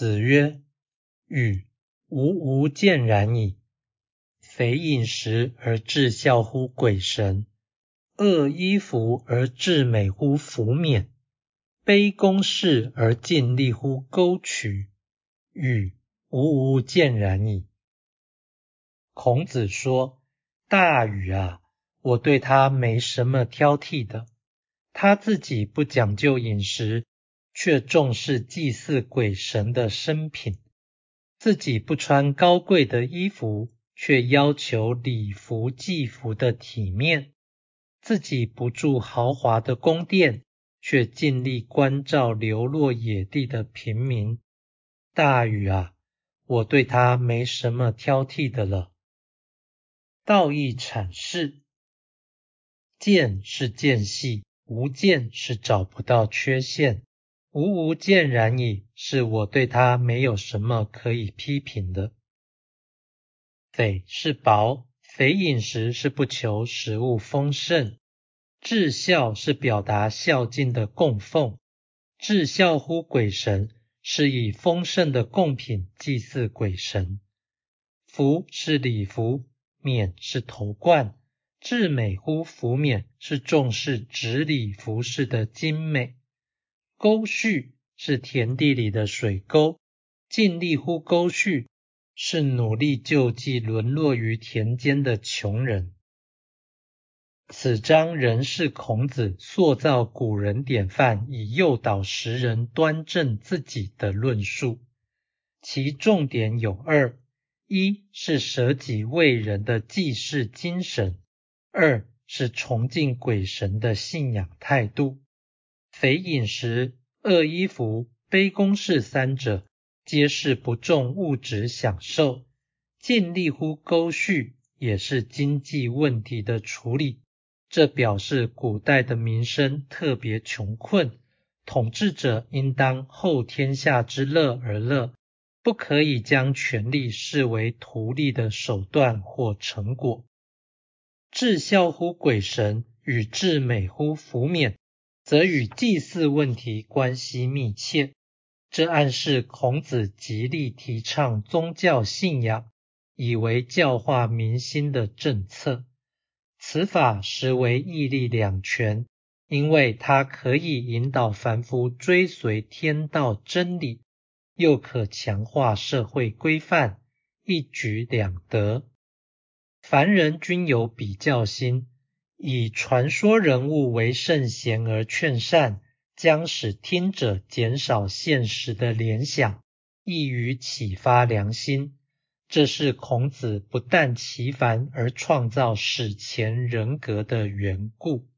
子曰：“与吾无见然矣。肥饮食而致孝乎鬼神，恶衣服而致美乎服冕，卑躬事而尽力乎沟渠，与吾无见然矣。”孔子说：“大禹啊，我对他没什么挑剔的。他自己不讲究饮食。”却重视祭祀鬼神的生品，自己不穿高贵的衣服，却要求礼服祭服的体面；自己不住豪华的宫殿，却尽力关照流落野地的平民。大禹啊，我对他没什么挑剔的了。道义阐释：见是间隙，无见是找不到缺陷。吾无见然矣，是我对他没有什么可以批评的。匪是薄，肥饮食是不求食物丰盛，至孝是表达孝敬的供奉，至孝乎鬼神是以丰盛的贡品祭祀鬼神。服是礼服，冕是头冠，至美乎服冕是重视执礼服饰的精美。沟序是田地里的水沟，尽力乎沟序是努力救济沦落于田间的穷人。此章仍是孔子塑造古人典范，以诱导时人端正自己的论述。其重点有二：一是舍己为人的济世精神；二是崇敬鬼神的信仰态度。肥饮食、恶衣服、卑公事三者，皆是不重物质享受；尽力乎沟序，也是经济问题的处理。这表示古代的民生特别穷困，统治者应当后天下之乐而乐，不可以将权力视为图利的手段或成果。至孝乎鬼神，与至美乎服冕。则与祭祀问题关系密切，这暗示孔子极力提倡宗教信仰，以为教化民心的政策。此法实为义利两全，因为它可以引导凡夫追随天道真理，又可强化社会规范，一举两得。凡人均有比较心。以传说人物为圣贤而劝善，将使听者减少现实的联想，易于启发良心。这是孔子不但其烦而创造史前人格的缘故。